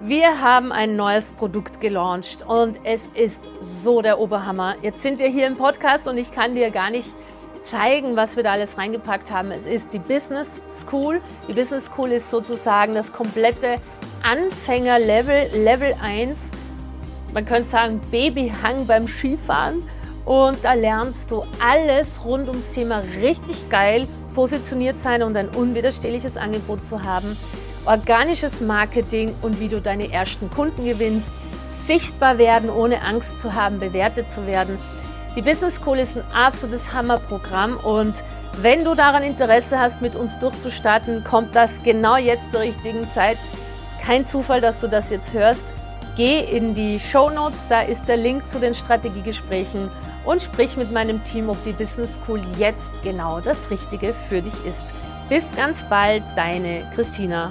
Wir haben ein neues Produkt gelauncht und es ist so der Oberhammer. Jetzt sind wir hier im Podcast und ich kann dir gar nicht zeigen, was wir da alles reingepackt haben. Es ist die Business School. Die Business School ist sozusagen das komplette Anfängerlevel, Level 1. Man könnte sagen Babyhang beim Skifahren. Und da lernst du alles rund ums Thema richtig geil positioniert sein und ein unwiderstehliches Angebot zu haben organisches Marketing und wie du deine ersten Kunden gewinnst, sichtbar werden, ohne Angst zu haben, bewertet zu werden. Die Business School ist ein absolutes Hammerprogramm und wenn du daran Interesse hast, mit uns durchzustarten, kommt das genau jetzt zur richtigen Zeit. Kein Zufall, dass du das jetzt hörst. Geh in die Show Notes, da ist der Link zu den Strategiegesprächen und sprich mit meinem Team, ob die Business School jetzt genau das Richtige für dich ist. Bis ganz bald, deine Christina.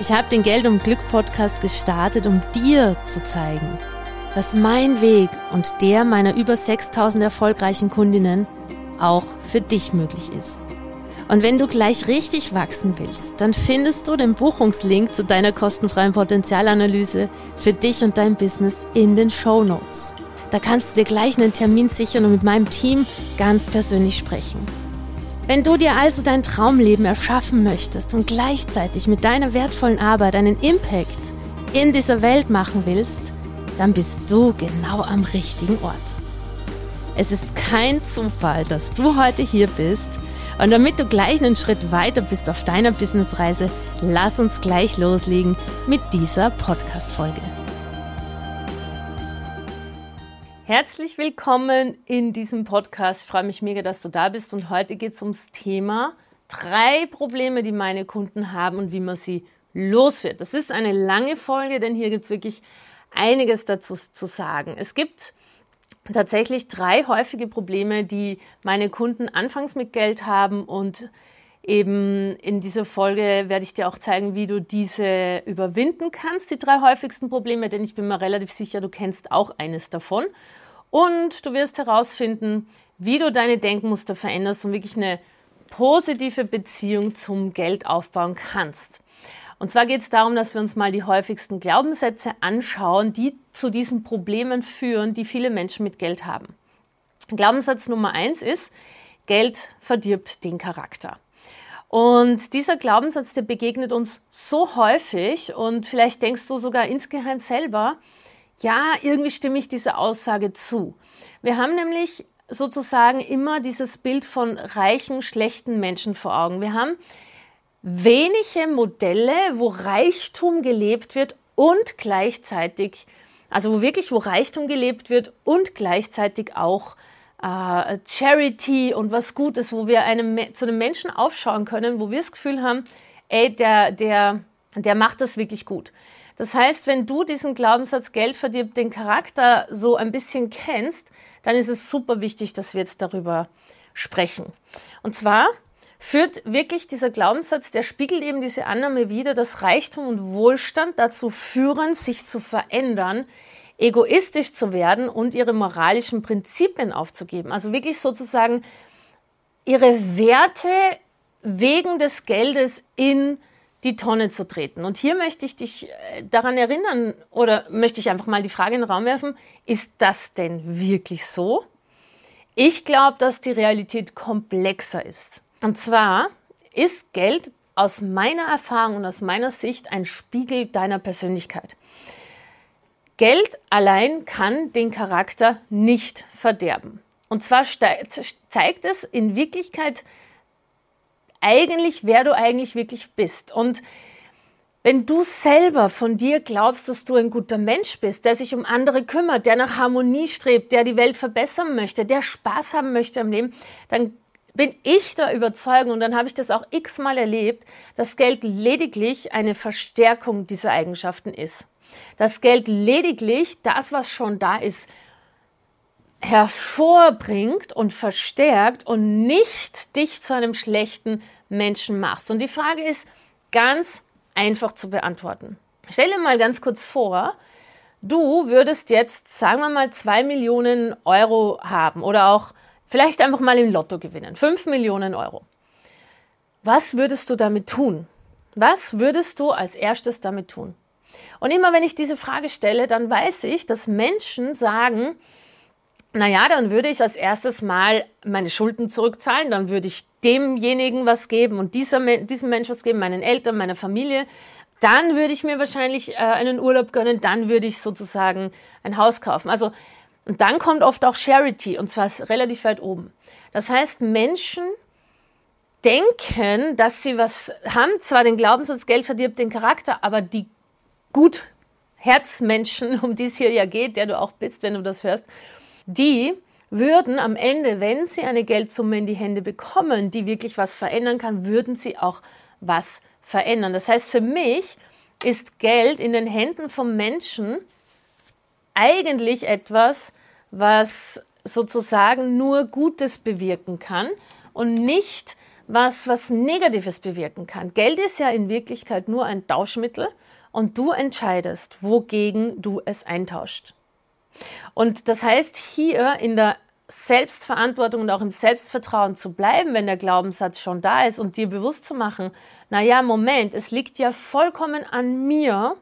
Ich habe den Geld und Glück Podcast gestartet, um dir zu zeigen, dass mein Weg und der meiner über 6000 erfolgreichen Kundinnen auch für dich möglich ist. Und wenn du gleich richtig wachsen willst, dann findest du den Buchungslink zu deiner kostenfreien Potenzialanalyse für dich und dein Business in den Show Notes. Da kannst du dir gleich einen Termin sichern und mit meinem Team ganz persönlich sprechen. Wenn du dir also dein Traumleben erschaffen möchtest und gleichzeitig mit deiner wertvollen Arbeit einen Impact in dieser Welt machen willst, dann bist du genau am richtigen Ort. Es ist kein Zufall, dass du heute hier bist. Und damit du gleich einen Schritt weiter bist auf deiner Businessreise, lass uns gleich loslegen mit dieser Podcast-Folge. Herzlich willkommen in diesem Podcast. Ich freue mich mega, dass du da bist. Und heute geht es ums Thema drei Probleme, die meine Kunden haben und wie man sie los wird. Das ist eine lange Folge, denn hier gibt es wirklich einiges dazu zu sagen. Es gibt tatsächlich drei häufige Probleme, die meine Kunden anfangs mit Geld haben und Eben in dieser Folge werde ich dir auch zeigen, wie du diese überwinden kannst, die drei häufigsten Probleme, denn ich bin mir relativ sicher, du kennst auch eines davon. Und du wirst herausfinden, wie du deine Denkmuster veränderst und wirklich eine positive Beziehung zum Geld aufbauen kannst. Und zwar geht es darum, dass wir uns mal die häufigsten Glaubenssätze anschauen, die zu diesen Problemen führen, die viele Menschen mit Geld haben. Glaubenssatz Nummer eins ist, Geld verdirbt den Charakter. Und dieser Glaubenssatz, der begegnet uns so häufig und vielleicht denkst du sogar insgeheim selber, ja, irgendwie stimme ich dieser Aussage zu. Wir haben nämlich sozusagen immer dieses Bild von reichen, schlechten Menschen vor Augen. Wir haben wenige Modelle, wo Reichtum gelebt wird und gleichzeitig, also wo wirklich, wo Reichtum gelebt wird und gleichzeitig auch äh, Charity und was Gutes, wo wir einem, zu einem Menschen aufschauen können, wo wir das Gefühl haben, ey, der, der, der macht das wirklich gut. Das heißt, wenn du diesen Glaubenssatz Geld verdirbt den Charakter so ein bisschen kennst, dann ist es super wichtig, dass wir jetzt darüber sprechen. Und zwar führt wirklich dieser Glaubenssatz, der spiegelt eben diese Annahme wider, dass Reichtum und Wohlstand dazu führen, sich zu verändern, egoistisch zu werden und ihre moralischen Prinzipien aufzugeben. Also wirklich sozusagen ihre Werte wegen des Geldes in die Tonne zu treten. Und hier möchte ich dich äh, daran erinnern oder möchte ich einfach mal die Frage in den Raum werfen, ist das denn wirklich so? Ich glaube, dass die Realität komplexer ist. Und zwar ist Geld aus meiner Erfahrung und aus meiner Sicht ein Spiegel deiner Persönlichkeit. Geld allein kann den Charakter nicht verderben. Und zwar zeigt es in Wirklichkeit eigentlich, wer du eigentlich wirklich bist. Und wenn du selber von dir glaubst, dass du ein guter Mensch bist, der sich um andere kümmert, der nach Harmonie strebt, der die Welt verbessern möchte, der Spaß haben möchte am Leben, dann bin ich der Überzeugung, und dann habe ich das auch x-mal erlebt, dass Geld lediglich eine Verstärkung dieser Eigenschaften ist. Dass Geld lediglich das, was schon da ist, hervorbringt und verstärkt und nicht dich zu einem schlechten Menschen machst. Und die Frage ist ganz einfach zu beantworten. Stell dir mal ganz kurz vor, du würdest jetzt, sagen wir mal, zwei Millionen Euro haben oder auch vielleicht einfach mal im Lotto gewinnen. Fünf Millionen Euro. Was würdest du damit tun? Was würdest du als erstes damit tun? Und immer wenn ich diese Frage stelle, dann weiß ich, dass Menschen sagen, naja, dann würde ich als erstes mal meine Schulden zurückzahlen, dann würde ich demjenigen was geben und dieser, diesem Mensch was geben, meinen Eltern, meiner Familie. Dann würde ich mir wahrscheinlich äh, einen Urlaub gönnen, dann würde ich sozusagen ein Haus kaufen. Also, und dann kommt oft auch Charity und zwar relativ weit oben. Das heißt, Menschen denken, dass sie was haben, zwar den Glaubenssatz, Geld verdirbt den Charakter, aber die gut Herzmenschen, um die es hier ja geht, der du auch bist, wenn du das hörst, die würden am Ende, wenn sie eine Geldsumme in die Hände bekommen, die wirklich was verändern kann, würden sie auch was verändern. Das heißt, für mich ist Geld in den Händen von Menschen eigentlich etwas, was sozusagen nur Gutes bewirken kann und nicht was, was Negatives bewirken kann. Geld ist ja in Wirklichkeit nur ein Tauschmittel und du entscheidest, wogegen du es eintauscht. Und das heißt, hier in der Selbstverantwortung und auch im Selbstvertrauen zu bleiben, wenn der Glaubenssatz schon da ist und dir bewusst zu machen, naja, Moment, es liegt ja vollkommen an mir,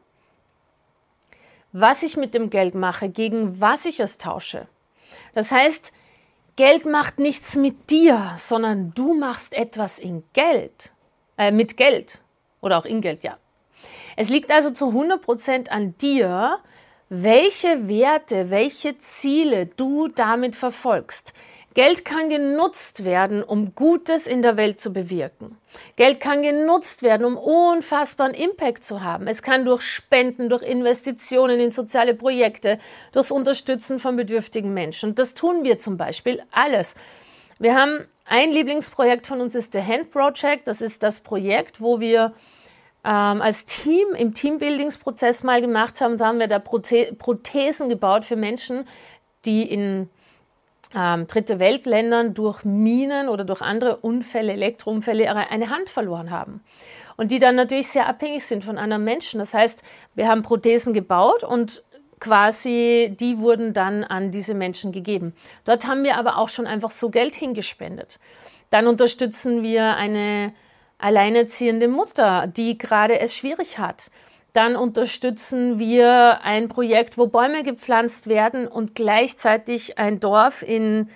was ich mit dem Geld mache, gegen was ich es tausche. Das heißt, Geld macht nichts mit dir, sondern du machst etwas in Geld, äh, mit Geld oder auch in Geld, ja. Es liegt also zu 100% an dir, welche Werte, welche Ziele du damit verfolgst. Geld kann genutzt werden, um Gutes in der Welt zu bewirken. Geld kann genutzt werden, um unfassbaren Impact zu haben. Es kann durch Spenden, durch Investitionen in soziale Projekte, durchs Unterstützen von bedürftigen Menschen. Das tun wir zum Beispiel alles. Wir haben ein Lieblingsprojekt von uns ist der Hand Project. Das ist das Projekt, wo wir ähm, als Team im Teambuildingsprozess mal gemacht haben. Da haben wir da Prote Prothesen gebaut für Menschen, die in ähm, dritte Weltländern durch Minen oder durch andere Unfälle, Elektrounfälle eine Hand verloren haben. Und die dann natürlich sehr abhängig sind von anderen Menschen. Das heißt, wir haben Prothesen gebaut und quasi die wurden dann an diese Menschen gegeben. Dort haben wir aber auch schon einfach so Geld hingespendet. Dann unterstützen wir eine alleinerziehende Mutter, die gerade es schwierig hat. Dann unterstützen wir ein Projekt, wo Bäume gepflanzt werden und gleichzeitig ein Dorf in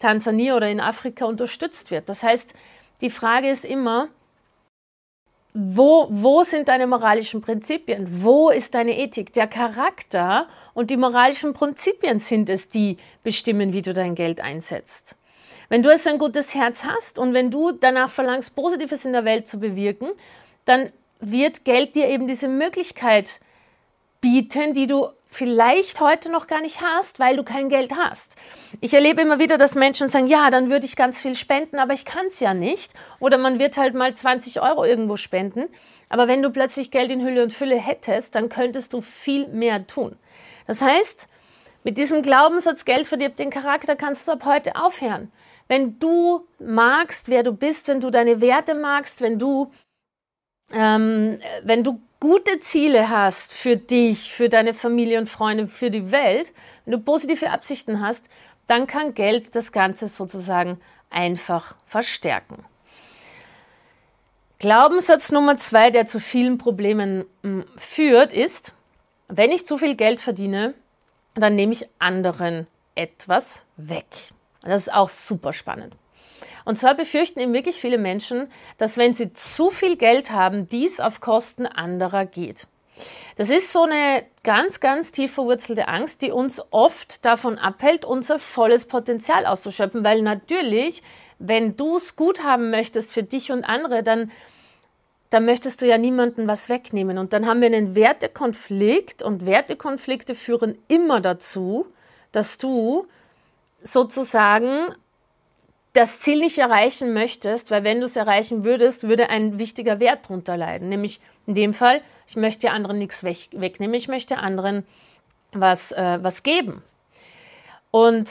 Tansania oder in Afrika unterstützt wird. Das heißt, die Frage ist immer, wo, wo sind deine moralischen Prinzipien? Wo ist deine Ethik? Der Charakter und die moralischen Prinzipien sind es, die bestimmen, wie du dein Geld einsetzt. Wenn du also ein gutes Herz hast und wenn du danach verlangst, Positives in der Welt zu bewirken, dann wird Geld dir eben diese Möglichkeit bieten, die du vielleicht heute noch gar nicht hast, weil du kein Geld hast. Ich erlebe immer wieder, dass Menschen sagen, ja, dann würde ich ganz viel spenden, aber ich kann es ja nicht. Oder man wird halt mal 20 Euro irgendwo spenden. Aber wenn du plötzlich Geld in Hülle und Fülle hättest, dann könntest du viel mehr tun. Das heißt, mit diesem Glaubenssatz, Geld verdirbt den Charakter, kannst du ab heute aufhören. Wenn du magst, wer du bist, wenn du deine Werte magst, wenn du, ähm, wenn du gute Ziele hast für dich, für deine Familie und Freunde, für die Welt, wenn du positive Absichten hast, dann kann Geld das Ganze sozusagen einfach verstärken. Glaubenssatz Nummer zwei, der zu vielen Problemen hm, führt, ist, wenn ich zu viel Geld verdiene, dann nehme ich anderen etwas weg. Das ist auch super spannend. Und zwar befürchten eben wirklich viele Menschen, dass wenn sie zu viel Geld haben, dies auf Kosten anderer geht. Das ist so eine ganz, ganz tief verwurzelte Angst, die uns oft davon abhält, unser volles Potenzial auszuschöpfen, weil natürlich, wenn du es gut haben möchtest für dich und andere, dann dann möchtest du ja niemandem was wegnehmen. Und dann haben wir einen Wertekonflikt und Wertekonflikte führen immer dazu, dass du sozusagen das Ziel nicht erreichen möchtest, weil wenn du es erreichen würdest, würde ein wichtiger Wert darunter leiden. Nämlich in dem Fall, ich möchte anderen nichts weg, wegnehmen, ich möchte anderen was, äh, was geben. Und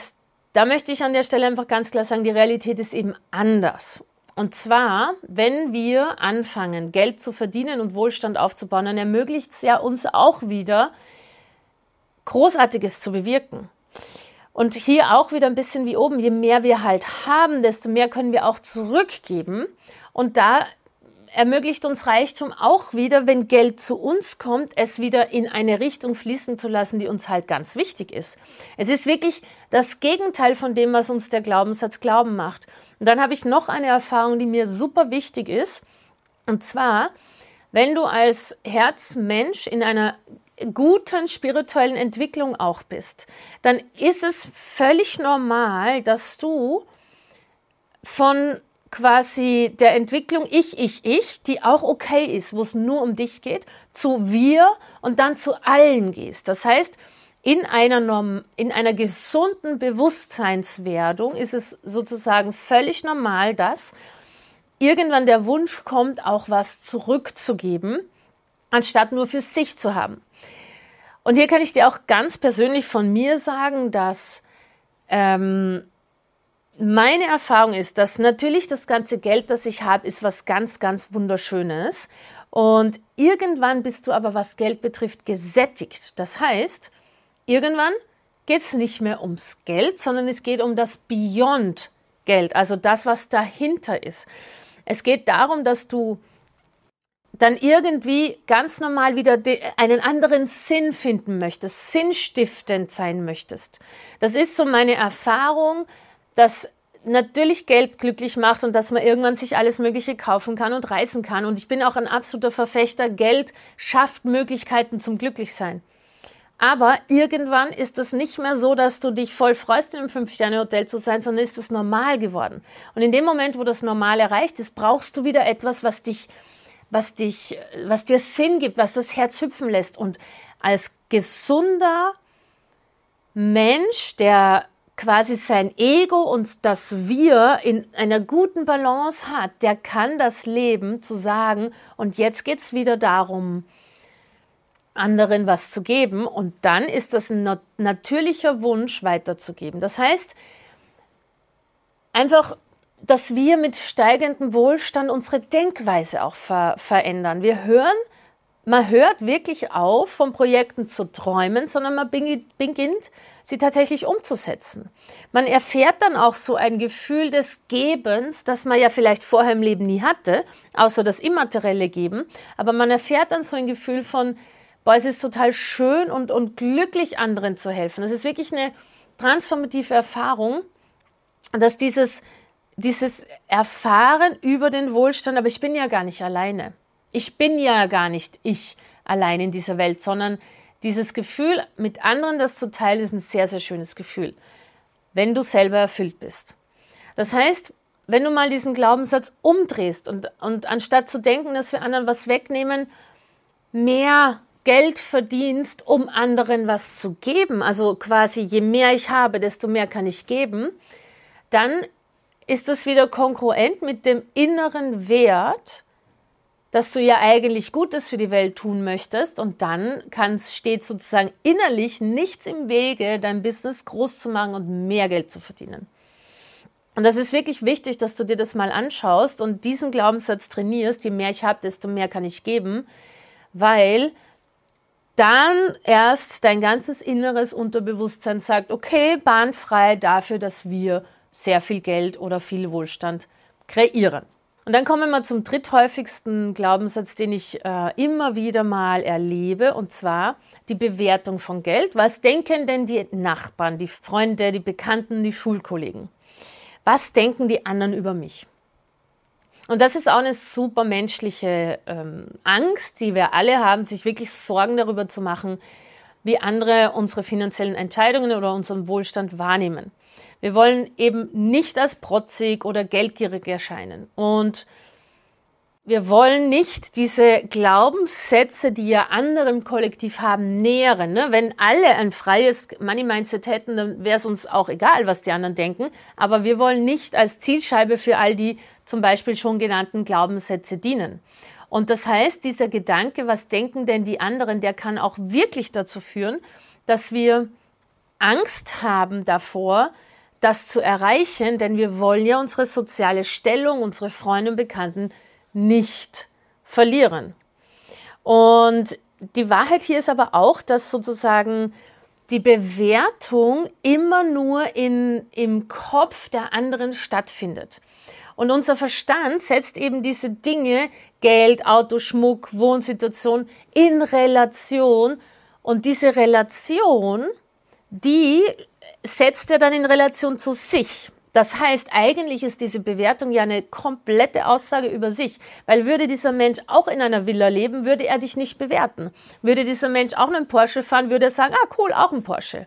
da möchte ich an der Stelle einfach ganz klar sagen, die Realität ist eben anders. Und zwar, wenn wir anfangen, Geld zu verdienen und Wohlstand aufzubauen, dann ermöglicht es ja uns auch wieder, Großartiges zu bewirken. Und hier auch wieder ein bisschen wie oben, je mehr wir halt haben, desto mehr können wir auch zurückgeben. Und da ermöglicht uns Reichtum auch wieder, wenn Geld zu uns kommt, es wieder in eine Richtung fließen zu lassen, die uns halt ganz wichtig ist. Es ist wirklich das Gegenteil von dem, was uns der Glaubenssatz Glauben macht. Und dann habe ich noch eine Erfahrung, die mir super wichtig ist. Und zwar, wenn du als Herzmensch in einer guten spirituellen Entwicklung auch bist, dann ist es völlig normal, dass du von quasi der Entwicklung ich, ich, ich, die auch okay ist, wo es nur um dich geht, zu wir und dann zu allen gehst. Das heißt, in einer, Norm in einer gesunden Bewusstseinswerdung ist es sozusagen völlig normal, dass irgendwann der Wunsch kommt, auch was zurückzugeben, anstatt nur für sich zu haben. Und hier kann ich dir auch ganz persönlich von mir sagen, dass ähm, meine Erfahrung ist, dass natürlich das ganze Geld, das ich habe, ist was ganz, ganz Wunderschönes. Und irgendwann bist du aber, was Geld betrifft, gesättigt. Das heißt, irgendwann geht es nicht mehr ums Geld, sondern es geht um das Beyond Geld, also das, was dahinter ist. Es geht darum, dass du dann irgendwie ganz normal wieder einen anderen Sinn finden möchtest, sinnstiftend sein möchtest. Das ist so meine Erfahrung, dass natürlich Geld glücklich macht und dass man irgendwann sich alles Mögliche kaufen kann und reisen kann. Und ich bin auch ein absoluter Verfechter, Geld schafft Möglichkeiten zum Glücklichsein. Aber irgendwann ist es nicht mehr so, dass du dich voll freust, in einem Fünf-Sterne-Hotel zu sein, sondern ist es normal geworden. Und in dem Moment, wo das Normal erreicht ist, brauchst du wieder etwas, was dich was dich, was dir Sinn gibt, was das Herz hüpfen lässt. Und als gesunder Mensch, der quasi sein Ego und das Wir in einer guten Balance hat, der kann das Leben zu sagen, und jetzt geht es wieder darum, anderen was zu geben. Und dann ist das ein natürlicher Wunsch, weiterzugeben. Das heißt, einfach dass wir mit steigendem Wohlstand unsere Denkweise auch ver verändern. Wir hören, man hört wirklich auf, von Projekten zu träumen, sondern man beginnt, sie tatsächlich umzusetzen. Man erfährt dann auch so ein Gefühl des Gebens, das man ja vielleicht vorher im Leben nie hatte, außer das immaterielle Geben. Aber man erfährt dann so ein Gefühl von, boah, es ist total schön und, und glücklich, anderen zu helfen. Das ist wirklich eine transformative Erfahrung, dass dieses dieses Erfahren über den Wohlstand, aber ich bin ja gar nicht alleine. Ich bin ja gar nicht ich allein in dieser Welt, sondern dieses Gefühl, mit anderen das zu teilen, ist ein sehr, sehr schönes Gefühl, wenn du selber erfüllt bist. Das heißt, wenn du mal diesen Glaubenssatz umdrehst und, und anstatt zu denken, dass wir anderen was wegnehmen, mehr Geld verdienst, um anderen was zu geben, also quasi je mehr ich habe, desto mehr kann ich geben, dann ist das wieder kongruent mit dem inneren Wert, dass du ja eigentlich Gutes für die Welt tun möchtest und dann kann's, steht sozusagen innerlich nichts im Wege, dein Business groß zu machen und mehr Geld zu verdienen. Und das ist wirklich wichtig, dass du dir das mal anschaust und diesen Glaubenssatz trainierst, je mehr ich habe, desto mehr kann ich geben, weil dann erst dein ganzes inneres Unterbewusstsein sagt, okay, bahnfrei dafür, dass wir sehr viel Geld oder viel Wohlstand kreieren. Und dann kommen wir zum dritthäufigsten Glaubenssatz, den ich äh, immer wieder mal erlebe, und zwar die Bewertung von Geld. Was denken denn die Nachbarn, die Freunde, die Bekannten, die Schulkollegen? was denken die anderen über mich? Und das ist auch eine super menschliche ähm, Angst, die wir alle haben, sich wirklich Sorgen darüber zu machen, wie andere unsere finanziellen Entscheidungen oder unseren Wohlstand wahrnehmen. Wir wollen eben nicht als protzig oder geldgierig erscheinen. Und wir wollen nicht diese Glaubenssätze, die ja andere im Kollektiv haben, nähren. Ne? Wenn alle ein freies Money-Mindset hätten, dann wäre es uns auch egal, was die anderen denken. Aber wir wollen nicht als Zielscheibe für all die zum Beispiel schon genannten Glaubenssätze dienen. Und das heißt, dieser Gedanke, was denken denn die anderen, der kann auch wirklich dazu führen, dass wir Angst haben davor, das zu erreichen, denn wir wollen ja unsere soziale Stellung, unsere Freunde und Bekannten nicht verlieren. Und die Wahrheit hier ist aber auch, dass sozusagen die Bewertung immer nur in, im Kopf der anderen stattfindet. Und unser Verstand setzt eben diese Dinge, Geld, Auto, Schmuck, Wohnsituation, in Relation. Und diese Relation, die setzt er dann in Relation zu sich. Das heißt, eigentlich ist diese Bewertung ja eine komplette Aussage über sich, weil würde dieser Mensch auch in einer Villa leben, würde er dich nicht bewerten. Würde dieser Mensch auch einen Porsche fahren, würde er sagen, ah cool, auch ein Porsche.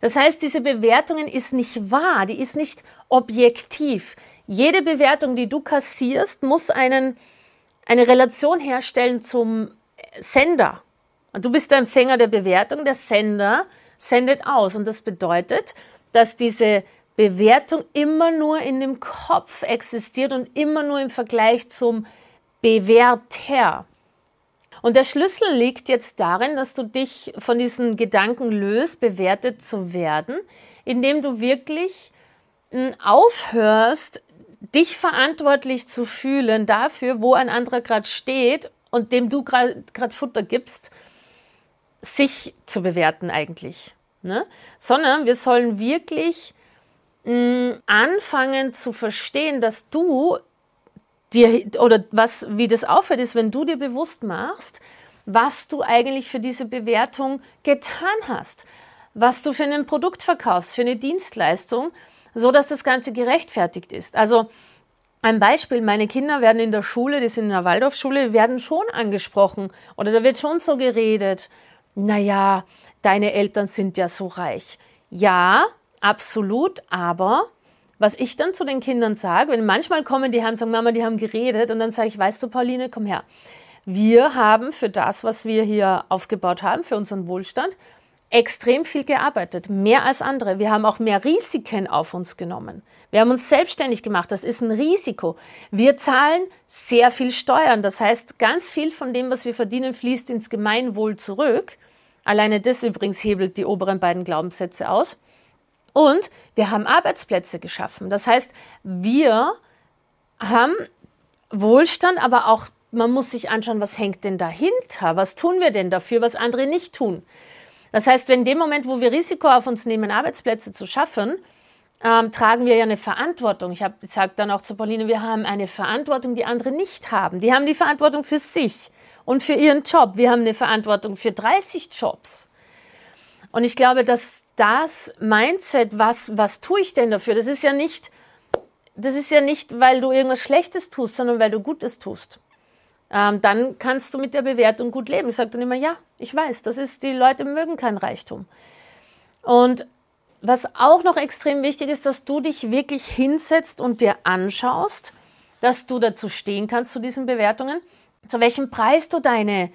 Das heißt, diese Bewertung ist nicht wahr, die ist nicht objektiv. Jede Bewertung, die du kassierst, muss einen, eine Relation herstellen zum Sender. Und du bist der Empfänger der Bewertung, der Sender sendet aus. Und das bedeutet, dass diese Bewertung immer nur in dem Kopf existiert und immer nur im Vergleich zum Bewerter. Und der Schlüssel liegt jetzt darin, dass du dich von diesen Gedanken löst, bewertet zu werden, indem du wirklich hm, aufhörst, dich verantwortlich zu fühlen dafür, wo ein anderer gerade steht und dem du gerade Futter gibst, sich zu bewerten eigentlich. Ne? Sondern wir sollen wirklich mh, anfangen zu verstehen, dass du dir oder was, wie das aufhört, ist, wenn du dir bewusst machst, was du eigentlich für diese Bewertung getan hast, was du für ein Produkt verkaufst, für eine Dienstleistung, so dass das Ganze gerechtfertigt ist. Also ein Beispiel, meine Kinder werden in der Schule, die sind in der Waldorfschule, werden schon angesprochen oder da wird schon so geredet, naja, deine Eltern sind ja so reich. Ja, Absolut, aber was ich dann zu den Kindern sage, wenn manchmal kommen die her und sagen, Mama, die haben geredet und dann sage ich, weißt du, Pauline, komm her. Wir haben für das, was wir hier aufgebaut haben, für unseren Wohlstand, extrem viel gearbeitet, mehr als andere. Wir haben auch mehr Risiken auf uns genommen. Wir haben uns selbstständig gemacht, das ist ein Risiko. Wir zahlen sehr viel Steuern, das heißt, ganz viel von dem, was wir verdienen, fließt ins Gemeinwohl zurück. Alleine das übrigens hebelt die oberen beiden Glaubenssätze aus. Und wir haben Arbeitsplätze geschaffen. Das heißt, wir haben Wohlstand, aber auch man muss sich anschauen, was hängt denn dahinter? Was tun wir denn dafür, was andere nicht tun? Das heißt, wenn in dem Moment, wo wir Risiko auf uns nehmen, Arbeitsplätze zu schaffen, ähm, tragen wir ja eine Verantwortung. Ich habe gesagt dann auch zu Pauline, wir haben eine Verantwortung, die andere nicht haben. Die haben die Verantwortung für sich und für ihren Job. Wir haben eine Verantwortung für 30 Jobs. Und ich glaube, dass das Mindset, was, was tue ich denn dafür? Das ist ja nicht, das ist ja nicht, weil du irgendwas Schlechtes tust, sondern weil du Gutes tust. Ähm, dann kannst du mit der Bewertung gut leben. Ich sage dann immer, ja, ich weiß, das ist, die Leute mögen kein Reichtum. Und was auch noch extrem wichtig ist, dass du dich wirklich hinsetzt und dir anschaust, dass du dazu stehen kannst zu diesen Bewertungen, zu welchem Preis du deine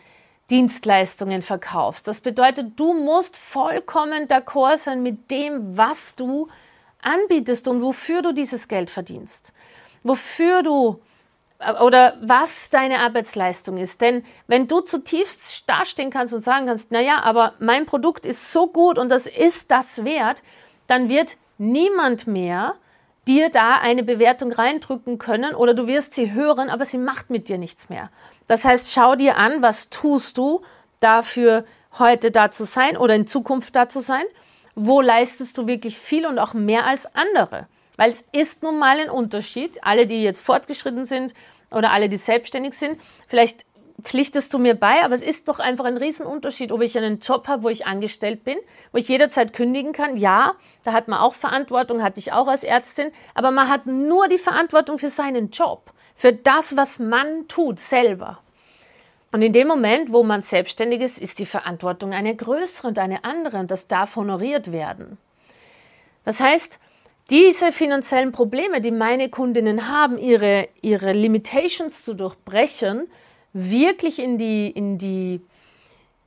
Dienstleistungen verkaufst. Das bedeutet, du musst vollkommen d'accord sein mit dem, was du anbietest und wofür du dieses Geld verdienst. Wofür du oder was deine Arbeitsleistung ist. Denn wenn du zutiefst dastehen kannst und sagen kannst, naja, aber mein Produkt ist so gut und das ist das wert, dann wird niemand mehr dir da eine Bewertung reindrücken können oder du wirst sie hören, aber sie macht mit dir nichts mehr. Das heißt, schau dir an, was tust du dafür, heute da zu sein oder in Zukunft da zu sein? Wo leistest du wirklich viel und auch mehr als andere? Weil es ist nun mal ein Unterschied. Alle, die jetzt fortgeschritten sind oder alle, die selbstständig sind, vielleicht pflichtest du mir bei, aber es ist doch einfach ein Riesenunterschied, ob ich einen Job habe, wo ich angestellt bin, wo ich jederzeit kündigen kann. Ja, da hat man auch Verantwortung, hatte ich auch als Ärztin, aber man hat nur die Verantwortung für seinen Job, für das, was man tut selber. Und in dem Moment, wo man selbstständig ist, ist die Verantwortung eine größere und eine andere und das darf honoriert werden. Das heißt, diese finanziellen Probleme, die meine Kundinnen haben, ihre, ihre Limitations zu durchbrechen, wirklich in, die, in, die,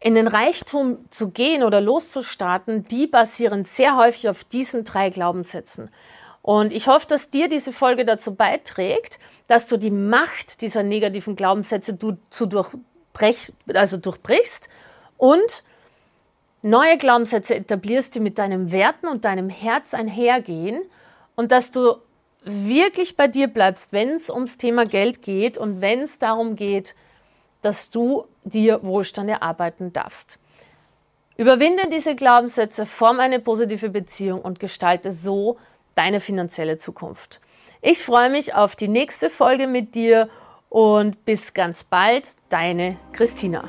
in den Reichtum zu gehen oder loszustarten, die basieren sehr häufig auf diesen drei Glaubenssätzen. Und ich hoffe, dass dir diese Folge dazu beiträgt, dass du die Macht dieser negativen Glaubenssätze du, zu durchbrech, also durchbrichst und neue Glaubenssätze etablierst, die mit deinen Werten und deinem Herz einhergehen und dass du wirklich bei dir bleibst, wenn es ums Thema Geld geht und wenn es darum geht, dass du dir Wohlstand erarbeiten darfst. Überwinde diese Glaubenssätze, form eine positive Beziehung und gestalte so deine finanzielle Zukunft. Ich freue mich auf die nächste Folge mit dir und bis ganz bald, deine Christina.